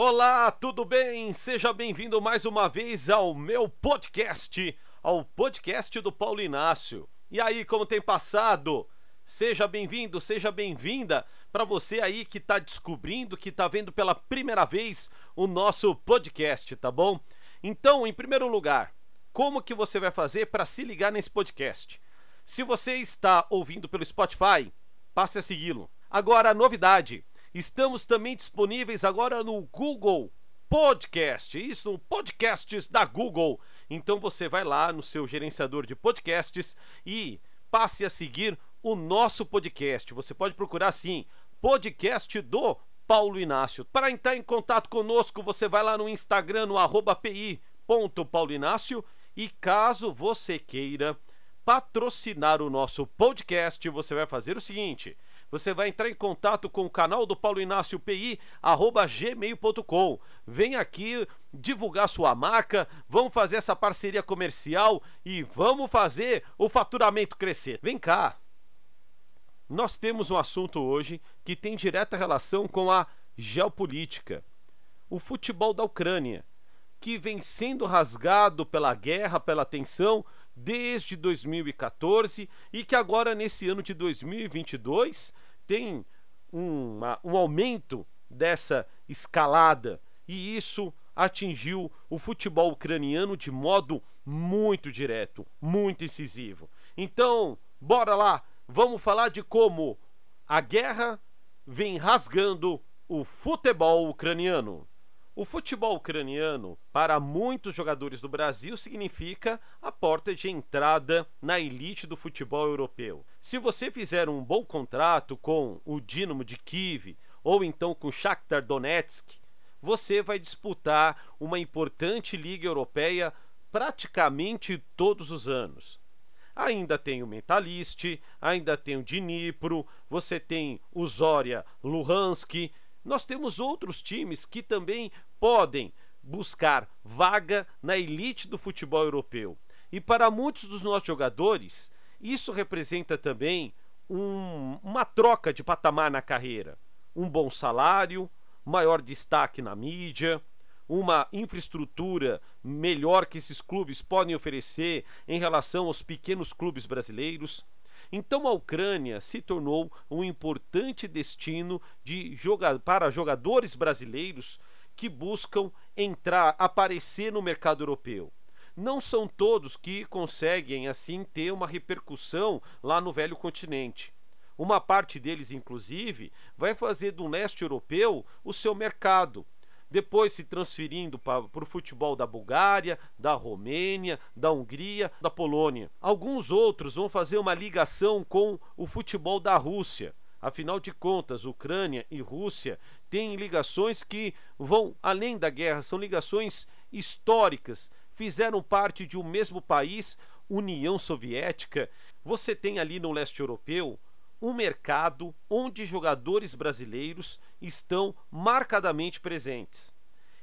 Olá, tudo bem? Seja bem-vindo mais uma vez ao meu podcast, ao podcast do Paulo Inácio. E aí, como tem passado? Seja bem-vindo, seja bem-vinda para você aí que está descobrindo, que está vendo pela primeira vez o nosso podcast, tá bom? Então, em primeiro lugar, como que você vai fazer para se ligar nesse podcast? Se você está ouvindo pelo Spotify, passe a segui-lo. Agora, novidade, estamos também disponíveis agora no Google Podcast, isso, no podcasts da Google. Então você vai lá no seu gerenciador de podcasts e passe a seguir o nosso podcast. Você pode procurar assim, podcast do Paulo Inácio. Para entrar em contato conosco, você vai lá no Instagram, no arroba e caso você queira patrocinar o nosso podcast, você vai fazer o seguinte: você vai entrar em contato com o canal do Paulo Inácio PI, arroba gmail.com. Vem aqui divulgar sua marca, vamos fazer essa parceria comercial e vamos fazer o faturamento crescer. Vem cá. Nós temos um assunto hoje que tem direta relação com a geopolítica. O futebol da Ucrânia que vem sendo rasgado pela guerra, pela tensão, desde 2014 e que agora, nesse ano de 2022, tem uma, um aumento dessa escalada. E isso atingiu o futebol ucraniano de modo muito direto, muito incisivo. Então, bora lá, vamos falar de como a guerra vem rasgando o futebol ucraniano. O futebol ucraniano, para muitos jogadores do Brasil, significa a porta de entrada na elite do futebol europeu. Se você fizer um bom contrato com o Dinamo de Kiev ou então com o Shakhtar Donetsk, você vai disputar uma importante liga europeia praticamente todos os anos. Ainda tem o Mentalist, ainda tem o Dnipro, você tem o Zorya Luhansk, nós temos outros times que também podem buscar vaga na elite do futebol europeu. E para muitos dos nossos jogadores, isso representa também um, uma troca de patamar na carreira. Um bom salário, maior destaque na mídia, uma infraestrutura melhor que esses clubes podem oferecer em relação aos pequenos clubes brasileiros. Então a Ucrânia se tornou um importante destino de joga para jogadores brasileiros que buscam entrar, aparecer no mercado europeu. Não são todos que conseguem assim ter uma repercussão lá no velho continente. Uma parte deles, inclusive, vai fazer do leste europeu o seu mercado, depois se transferindo para o futebol da Bulgária, da Romênia, da Hungria, da Polônia. Alguns outros vão fazer uma ligação com o futebol da Rússia. Afinal de contas, Ucrânia e Rússia têm ligações que vão além da guerra, são ligações históricas, fizeram parte de um mesmo país, União Soviética. Você tem ali no leste europeu um mercado onde jogadores brasileiros estão marcadamente presentes.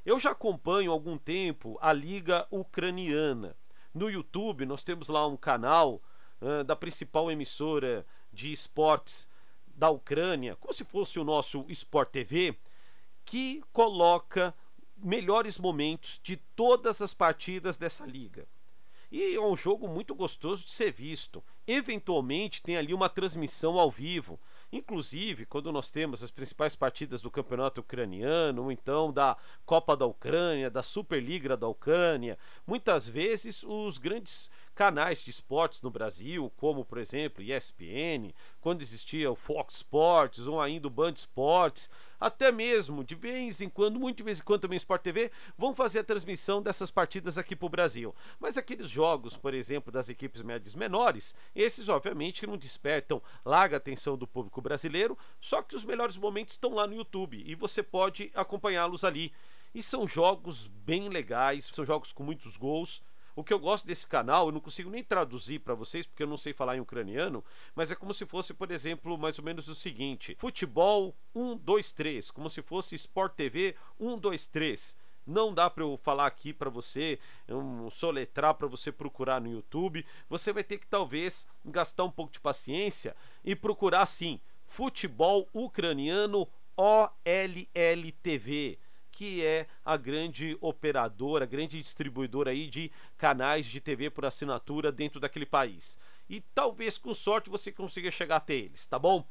Eu já acompanho há algum tempo a Liga Ucraniana. No YouTube, nós temos lá um canal uh, da principal emissora de esportes da Ucrânia, como se fosse o nosso Sport TV, que coloca melhores momentos de todas as partidas dessa liga. E é um jogo muito gostoso de ser visto. Eventualmente tem ali uma transmissão ao vivo. Inclusive, quando nós temos as principais partidas do campeonato ucraniano, ou então da Copa da Ucrânia, da Superliga da Ucrânia, muitas vezes os grandes canais de esportes no Brasil, como por exemplo ESPN, quando existia o Fox Sports ou ainda o Band Sports, até mesmo de vez em quando, muito de vez em quando também Sport TV, vão fazer a transmissão dessas partidas aqui para o Brasil. Mas aqueles jogos, por exemplo, das equipes médias menores, esses obviamente não despertam larga atenção do público brasileiro, só que os melhores momentos estão lá no YouTube e você pode acompanhá-los ali. E são jogos bem legais, são jogos com muitos gols. O que eu gosto desse canal, eu não consigo nem traduzir para vocês, porque eu não sei falar em ucraniano, mas é como se fosse, por exemplo, mais ou menos o seguinte: futebol 1, 2, 3, como se fosse Sport TV 1, 2, 3. Não dá para eu falar aqui para você, um soletrar para você procurar no YouTube. Você vai ter que talvez gastar um pouco de paciência e procurar sim, futebol ucraniano OLL TV que é a grande operadora, a grande distribuidora aí de canais de TV por assinatura dentro daquele país. E talvez com sorte você consiga chegar até eles, tá bom?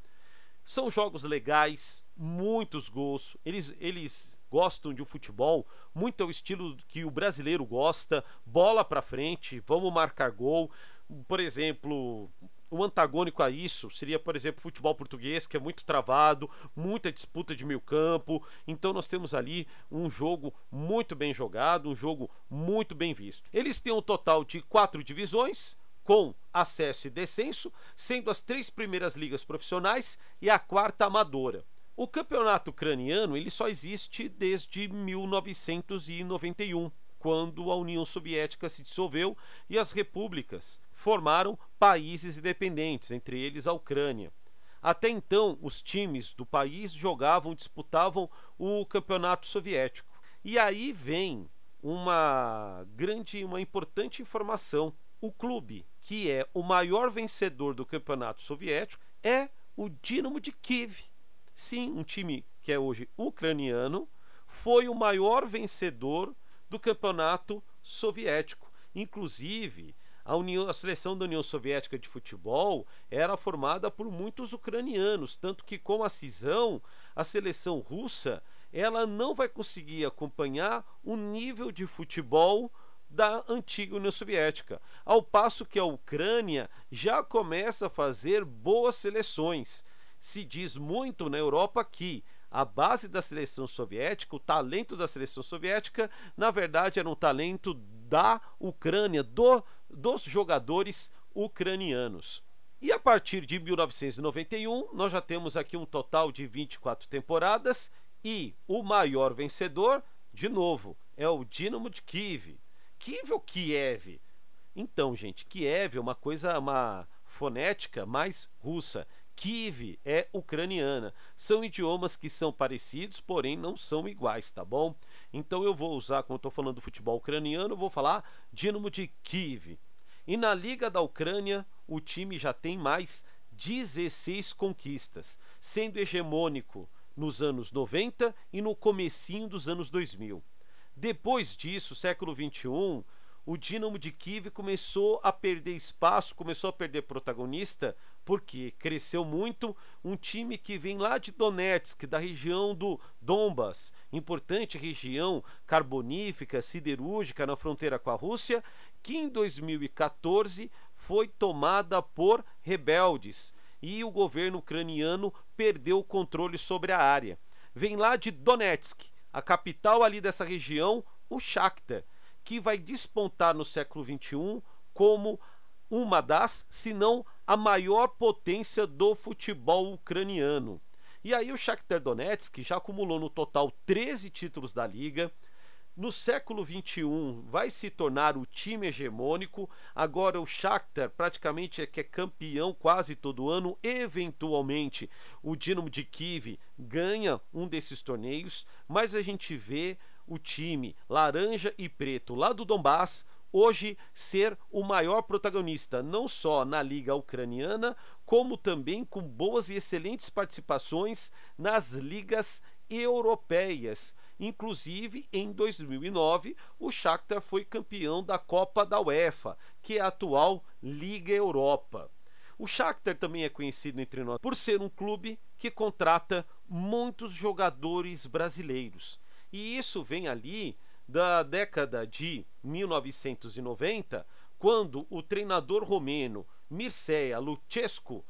São jogos legais, muitos gols. Eles, eles gostam de um futebol muito ao estilo que o brasileiro gosta, bola para frente, vamos marcar gol. Por exemplo, o antagônico a isso seria, por exemplo, o futebol português, que é muito travado, muita disputa de meio campo. Então nós temos ali um jogo muito bem jogado, um jogo muito bem visto. Eles têm um total de quatro divisões, com acesso e descenso, sendo as três primeiras ligas profissionais e a quarta amadora. O campeonato ucraniano ele só existe desde 1991, quando a União Soviética se dissolveu e as repúblicas formaram países independentes, entre eles a Ucrânia. Até então, os times do país jogavam, disputavam o campeonato soviético. E aí vem uma grande, uma importante informação. O clube que é o maior vencedor do campeonato soviético é o Dinamo de Kiev. Sim, um time que é hoje ucraniano, foi o maior vencedor do campeonato soviético. Inclusive, a, União, a, seleção da União Soviética de futebol era formada por muitos ucranianos, tanto que com a cisão, a seleção russa ela não vai conseguir acompanhar o nível de futebol da antiga União Soviética, ao passo que a Ucrânia já começa a fazer boas seleções se diz muito na Europa que a base da seleção soviética, o talento da seleção soviética, na verdade era um talento da Ucrânia, do, dos jogadores ucranianos. E a partir de 1991, nós já temos aqui um total de 24 temporadas e o maior vencedor, de novo, é o Dinamo de Kiev. Kiev ou Kiev? Então, gente, Kiev é uma coisa, uma fonética mais russa. Kiev é ucraniana. São idiomas que são parecidos, porém não são iguais, tá bom? Então eu vou usar, quando estou falando do futebol ucraniano, vou falar Dinamo de Kiev. E na Liga da Ucrânia, o time já tem mais 16 conquistas, sendo hegemônico nos anos 90 e no comecinho dos anos 2000. Depois disso, século 21, o Dinamo de Kiev começou a perder espaço, começou a perder protagonista, porque cresceu muito um time que vem lá de Donetsk, da região do Donbas, importante região carbonífica, siderúrgica na fronteira com a Rússia, que em 2014 foi tomada por rebeldes e o governo ucraniano perdeu o controle sobre a área. Vem lá de Donetsk, a capital ali dessa região, o Shakhtar que vai despontar no século XXI como uma das, se não a maior potência do futebol ucraniano. E aí o Shakhtar Donetsk já acumulou no total 13 títulos da liga. No século XXI vai se tornar o time hegemônico. Agora o Shakhtar praticamente é que é campeão quase todo ano. Eventualmente o Dinamo de Kiev ganha um desses torneios, mas a gente vê o time laranja e preto lá do Donbass hoje ser o maior protagonista, não só na liga ucraniana, como também com boas e excelentes participações nas ligas europeias. Inclusive, em 2009, o Shakhtar foi campeão da Copa da UEFA, que é a atual Liga Europa. O Shakhtar também é conhecido entre nós por ser um clube que contrata muitos jogadores brasileiros. E isso vem ali da década de 1990, quando o treinador romeno Mircea Lucescu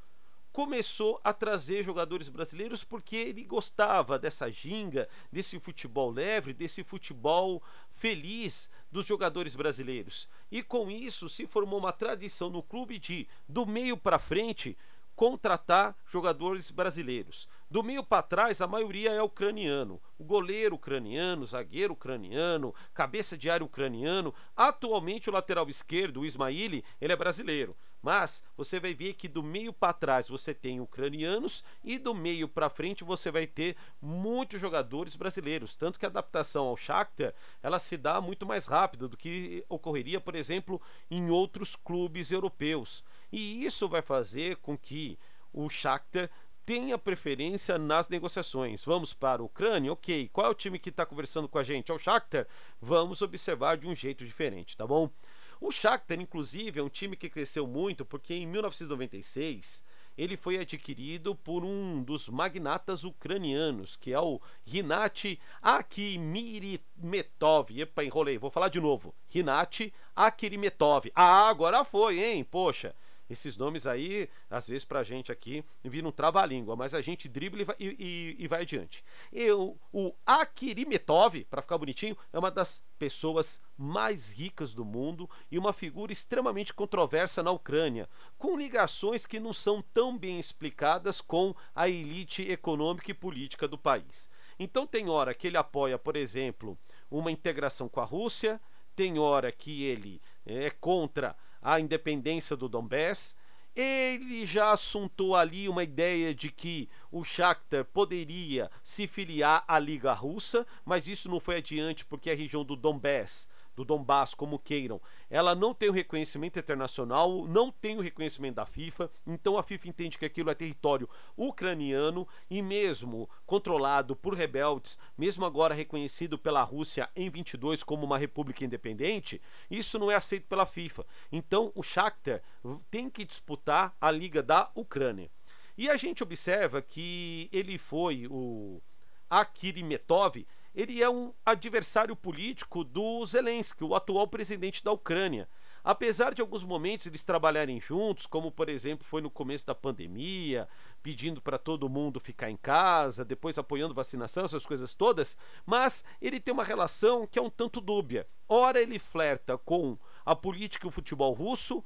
começou a trazer jogadores brasileiros porque ele gostava dessa ginga, desse futebol leve, desse futebol feliz dos jogadores brasileiros. E com isso se formou uma tradição no clube de do meio para frente contratar jogadores brasileiros. Do meio para trás, a maioria é ucraniano. O goleiro ucraniano, zagueiro ucraniano, cabeça de área ucraniano. Atualmente, o lateral esquerdo, o Ismaili, ele é brasileiro. Mas você vai ver que do meio para trás você tem ucranianos e do meio para frente você vai ter muitos jogadores brasileiros. Tanto que a adaptação ao Shakhtar ela se dá muito mais rápida do que ocorreria, por exemplo, em outros clubes europeus. E isso vai fazer com que o Shakhtar tenha preferência nas negociações. Vamos para a Ucrânia? Ok. Qual é o time que está conversando com a gente? É o Shakhtar? Vamos observar de um jeito diferente, tá bom? O Shakhtar, inclusive, é um time que cresceu muito porque em 1996 ele foi adquirido por um dos magnatas ucranianos, que é o Rinat Akirimetov. Epa, enrolei, vou falar de novo. Rinat Akirimetov. Ah, agora foi, hein? Poxa, esses nomes aí, às vezes pra gente aqui, viram um trava-língua, mas a gente dribla e vai, e, e vai adiante. Eu, o Akirimetov, para ficar bonitinho, é uma das pessoas mais ricas do mundo e uma figura extremamente controversa na Ucrânia, com ligações que não são tão bem explicadas com a elite econômica e política do país. Então tem hora que ele apoia, por exemplo, uma integração com a Rússia, tem hora que ele é contra a independência do Donbass. Ele já assuntou ali uma ideia de que o Shakhtar poderia se filiar à Liga Russa, mas isso não foi adiante porque a região do Donbass do Donbass, como queiram, ela não tem o reconhecimento internacional, não tem o reconhecimento da FIFA, então a FIFA entende que aquilo é território ucraniano e mesmo controlado por rebeldes, mesmo agora reconhecido pela Rússia em 22 como uma república independente, isso não é aceito pela FIFA. Então o Shakhtar tem que disputar a liga da Ucrânia. E a gente observa que ele foi o Akirimetov ele é um adversário político do Zelensky, o atual presidente da Ucrânia. Apesar de alguns momentos eles trabalharem juntos, como por exemplo foi no começo da pandemia, pedindo para todo mundo ficar em casa, depois apoiando vacinação, essas coisas todas, mas ele tem uma relação que é um tanto dúbia. Ora ele flerta com a política e o futebol russo,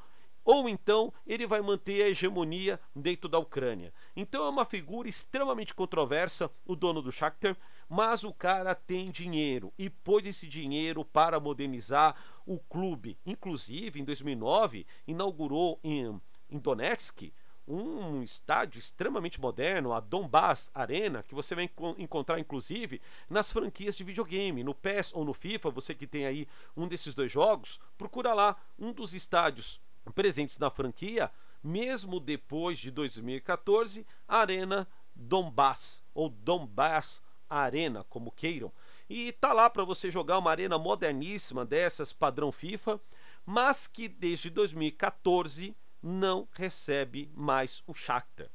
ou então ele vai manter a hegemonia dentro da Ucrânia. Então é uma figura extremamente controversa, o dono do Shakhtar, mas o cara tem dinheiro e pôs esse dinheiro para modernizar o clube. Inclusive, em 2009, inaugurou em, em Donetsk um estádio extremamente moderno, a Donbass Arena, que você vai encontrar inclusive nas franquias de videogame, no PES ou no FIFA, você que tem aí um desses dois jogos, procura lá um dos estádios presentes na franquia, mesmo depois de 2014, Arena Donbass ou Donbass Arena, como queiram. E tá lá para você jogar uma arena moderníssima dessas, padrão FIFA, mas que desde 2014 não recebe mais o Shakhtar.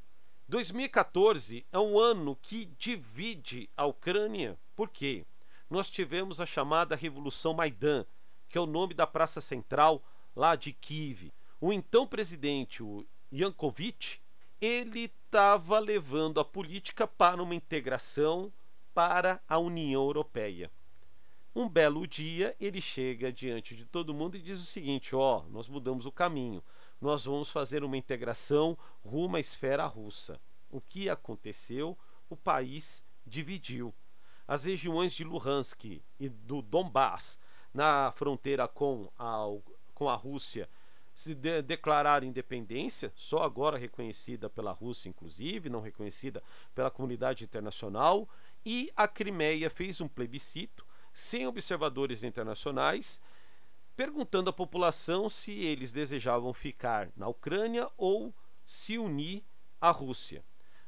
2014 é um ano que divide a Ucrânia, por quê? Nós tivemos a chamada Revolução Maidan, que é o nome da praça central lá de Kiev. O então presidente, o Yankovic, ele estava levando a política para uma integração para a União Europeia. Um belo dia, ele chega diante de todo mundo e diz o seguinte: ó, oh, nós mudamos o caminho, nós vamos fazer uma integração rumo à esfera russa. O que aconteceu? O país dividiu. As regiões de Luhansk e do Donbass, na fronteira com a, com a Rússia, se de declarar independência, só agora reconhecida pela Rússia, inclusive, não reconhecida pela comunidade internacional, e a Crimeia fez um plebiscito sem observadores internacionais, perguntando à população se eles desejavam ficar na Ucrânia ou se unir à Rússia.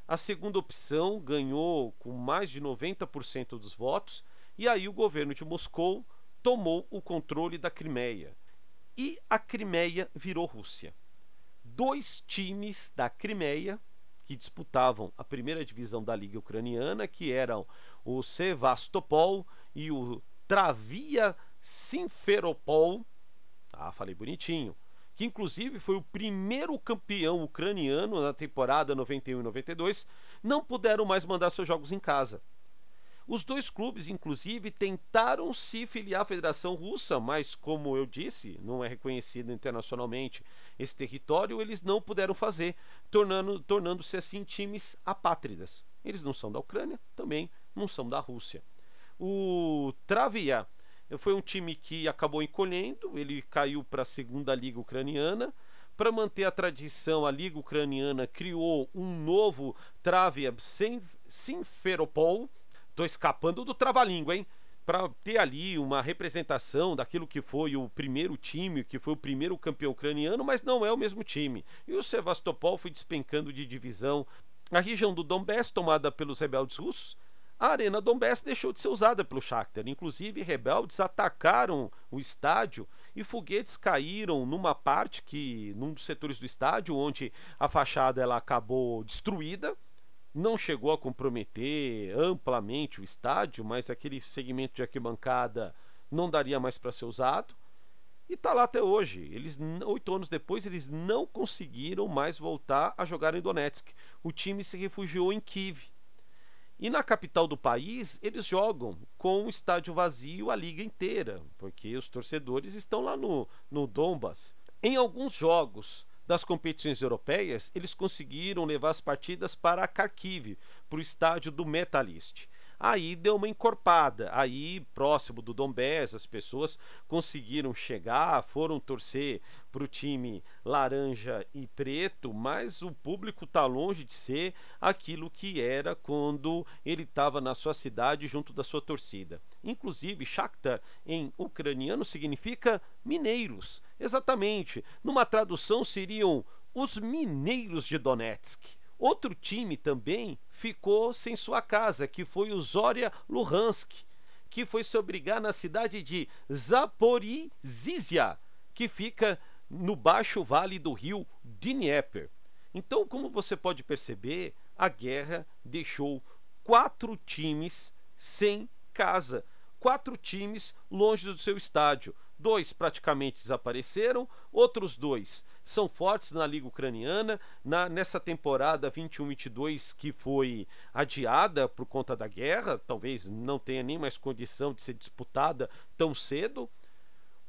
A segunda opção ganhou com mais de 90% dos votos, e aí o governo de Moscou tomou o controle da Crimeia. E a Crimeia virou Rússia. Dois times da Crimeia que disputavam a primeira divisão da Liga Ucraniana, que eram o Sevastopol e o Travia Simferopol. Ah, falei bonitinho. Que inclusive foi o primeiro campeão ucraniano na temporada 91 e 92, não puderam mais mandar seus jogos em casa. Os dois clubes, inclusive, tentaram se filiar à Federação Russa, mas, como eu disse, não é reconhecido internacionalmente esse território, eles não puderam fazer, tornando, tornando-se assim times apátridas. Eles não são da Ucrânia, também não são da Rússia. O Travia foi um time que acabou encolhendo, ele caiu para a segunda liga ucraniana. Para manter a tradição, a liga ucraniana criou um novo Travia Simferopol, Tô escapando do trava-língua, hein? Para ter ali uma representação daquilo que foi o primeiro time, que foi o primeiro campeão ucraniano, mas não é o mesmo time. E o Sevastopol foi despencando de divisão a região do Donbass, tomada pelos rebeldes russos, a Arena Donbass deixou de ser usada pelo Shakhtar. Inclusive, rebeldes atacaram o estádio e foguetes caíram numa parte que num dos setores do estádio onde a fachada ela acabou destruída. Não chegou a comprometer amplamente o estádio, mas aquele segmento de arquibancada não daria mais para ser usado. E está lá até hoje. Eles oito anos depois eles não conseguiram mais voltar a jogar em Donetsk. O time se refugiou em Kiev e na capital do país, eles jogam com o estádio vazio a liga inteira, porque os torcedores estão lá no, no Donbas. Em alguns jogos das competições europeias, eles conseguiram levar as partidas para Kharkiv, para o estádio do Metalist. Aí deu uma encorpada. Aí, próximo do Donbass, as pessoas conseguiram chegar, foram torcer para o time laranja e preto, mas o público está longe de ser aquilo que era quando ele estava na sua cidade junto da sua torcida. Inclusive, Shakhtar em ucraniano significa mineiros. Exatamente. Numa tradução seriam os mineiros de Donetsk. Outro time também ficou sem sua casa, que foi o Zoria Luhansk, que foi se obrigar na cidade de Zaporizhia, que fica no baixo vale do rio Dnieper. Então, como você pode perceber, a guerra deixou quatro times sem casa, quatro times longe do seu estádio. Dois praticamente desapareceram, outros dois são fortes na Liga Ucraniana. Na, nessa temporada 21-22 que foi adiada por conta da guerra, talvez não tenha nem mais condição de ser disputada tão cedo.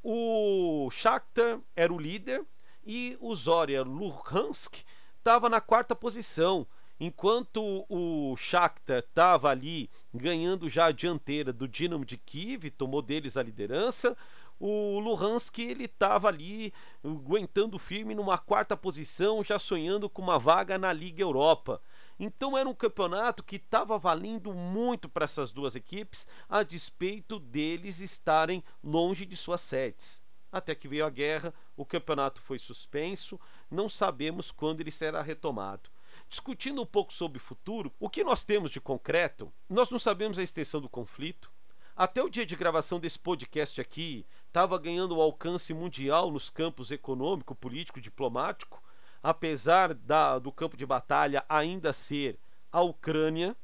O Shakhtar era o líder e o Zoria Luhansk estava na quarta posição. Enquanto o Shakhtar estava ali ganhando já a dianteira do Dinamo de Kiev, tomou deles a liderança, o Luhansk ele estava ali aguentando firme numa quarta posição, já sonhando com uma vaga na Liga Europa. Então era um campeonato que estava valendo muito para essas duas equipes, a despeito deles estarem longe de suas sedes. Até que veio a guerra, o campeonato foi suspenso, não sabemos quando ele será retomado. Discutindo um pouco sobre o futuro, o que nós temos de concreto? Nós não sabemos a extensão do conflito, até o dia de gravação desse podcast aqui, estava ganhando alcance mundial nos campos econômico, político, diplomático, apesar da, do campo de batalha ainda ser a Ucrânia.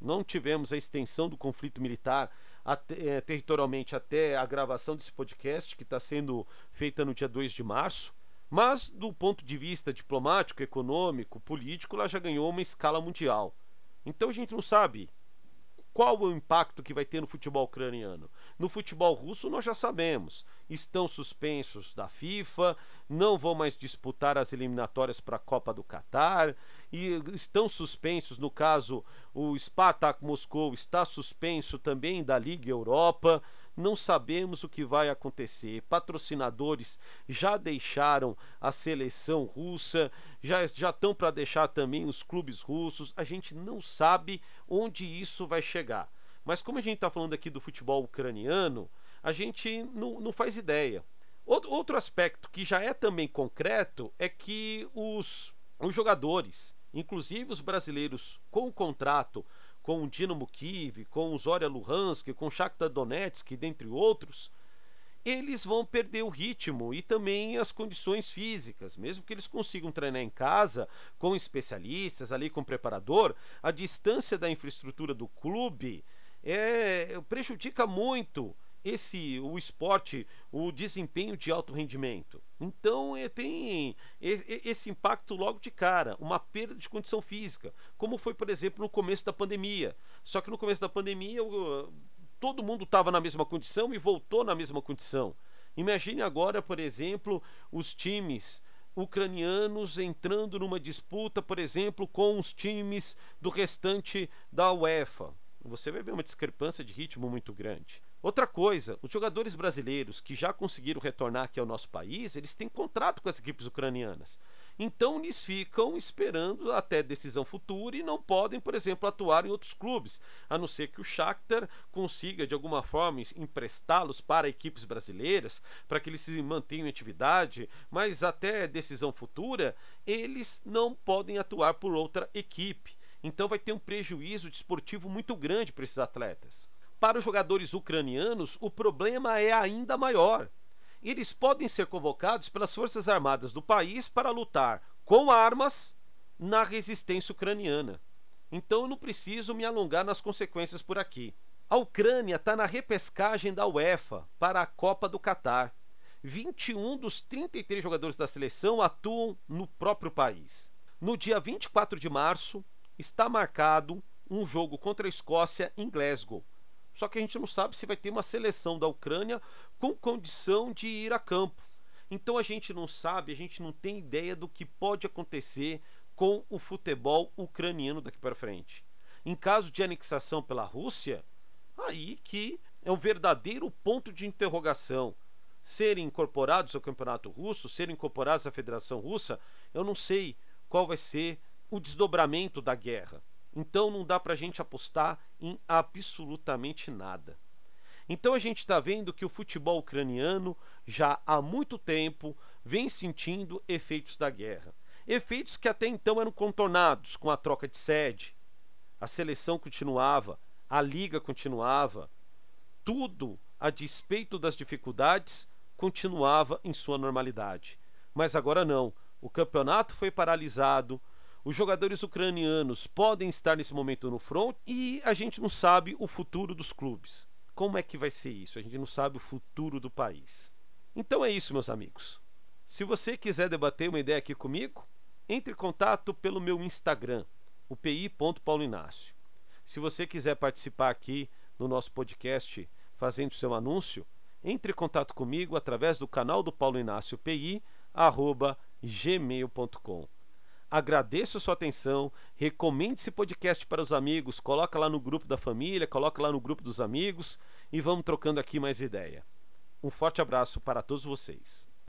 Não tivemos a extensão do conflito militar até, é, territorialmente até a gravação desse podcast, que está sendo feita no dia 2 de março. Mas, do ponto de vista diplomático, econômico, político, ela já ganhou uma escala mundial. Então a gente não sabe qual o impacto que vai ter no futebol ucraniano? No futebol russo, nós já sabemos. Estão suspensos da FIFA, não vão mais disputar as eliminatórias para a Copa do Catar, e estão suspensos, no caso, o Spartak Moscou está suspenso também da Liga Europa não sabemos o que vai acontecer. Patrocinadores já deixaram a seleção russa, já, já estão para deixar também os clubes russos. A gente não sabe onde isso vai chegar. Mas como a gente está falando aqui do futebol ucraniano, a gente não, não faz ideia. Outro, aspecto que já é também concreto é que os, os jogadores, inclusive os brasileiros com o contrato com o Dinamo Kiev, com o Zoria Luhansk, com o Shakhtar Donetsk, dentre outros, eles vão perder o ritmo e também as condições físicas. Mesmo que eles consigam treinar em casa, com especialistas, ali com preparador, a distância da infraestrutura do clube é, prejudica muito esse o esporte, o desempenho de alto rendimento. Então é, tem esse impacto logo de cara, uma perda de condição física, como foi, por exemplo, no começo da pandemia. Só que no começo da pandemia todo mundo estava na mesma condição e voltou na mesma condição. Imagine agora, por exemplo, os times ucranianos entrando numa disputa, por exemplo, com os times do restante da UEFA. Você vai ver uma discrepância de ritmo muito grande. Outra coisa, os jogadores brasileiros que já conseguiram retornar aqui ao nosso país, eles têm contrato com as equipes ucranianas. Então eles ficam esperando até decisão futura e não podem, por exemplo, atuar em outros clubes, a não ser que o Shakhtar consiga de alguma forma emprestá-los para equipes brasileiras, para que eles se mantenham em atividade, mas até decisão futura, eles não podem atuar por outra equipe. Então vai ter um prejuízo desportivo muito grande para esses atletas. Para os jogadores ucranianos, o problema é ainda maior eles podem ser convocados pelas Forças Armadas do país para lutar com armas na resistência ucraniana. Então eu não preciso me alongar nas consequências por aqui. A Ucrânia está na repescagem da UEFA para a Copa do Catar. 21 dos 33 jogadores da seleção atuam no próprio país. No dia 24 de março está marcado um jogo contra a Escócia em Glasgow. Só que a gente não sabe se vai ter uma seleção da Ucrânia com condição de ir a campo. Então a gente não sabe, a gente não tem ideia do que pode acontecer com o futebol ucraniano daqui para frente. Em caso de anexação pela Rússia, aí que é um verdadeiro ponto de interrogação. Serem incorporados ao campeonato russo, serem incorporados à Federação Russa, eu não sei qual vai ser o desdobramento da guerra. Então não dá para a gente apostar em absolutamente nada. Então a gente está vendo que o futebol ucraniano já há muito tempo vem sentindo efeitos da guerra. Efeitos que até então eram contornados com a troca de sede. A seleção continuava, a liga continuava, tudo a despeito das dificuldades continuava em sua normalidade. Mas agora não. O campeonato foi paralisado, os jogadores ucranianos podem estar nesse momento no front e a gente não sabe o futuro dos clubes. Como é que vai ser isso? A gente não sabe o futuro do país. Então é isso, meus amigos. Se você quiser debater uma ideia aqui comigo, entre em contato pelo meu Instagram, o pi.paulinácio. Se você quiser participar aqui no nosso podcast fazendo seu anúncio, entre em contato comigo através do canal do Paulo Inácio PI, arroba gmail.com. Agradeço a sua atenção, recomende esse podcast para os amigos, coloca lá no grupo da família, coloca lá no grupo dos amigos e vamos trocando aqui mais ideia. Um forte abraço para todos vocês.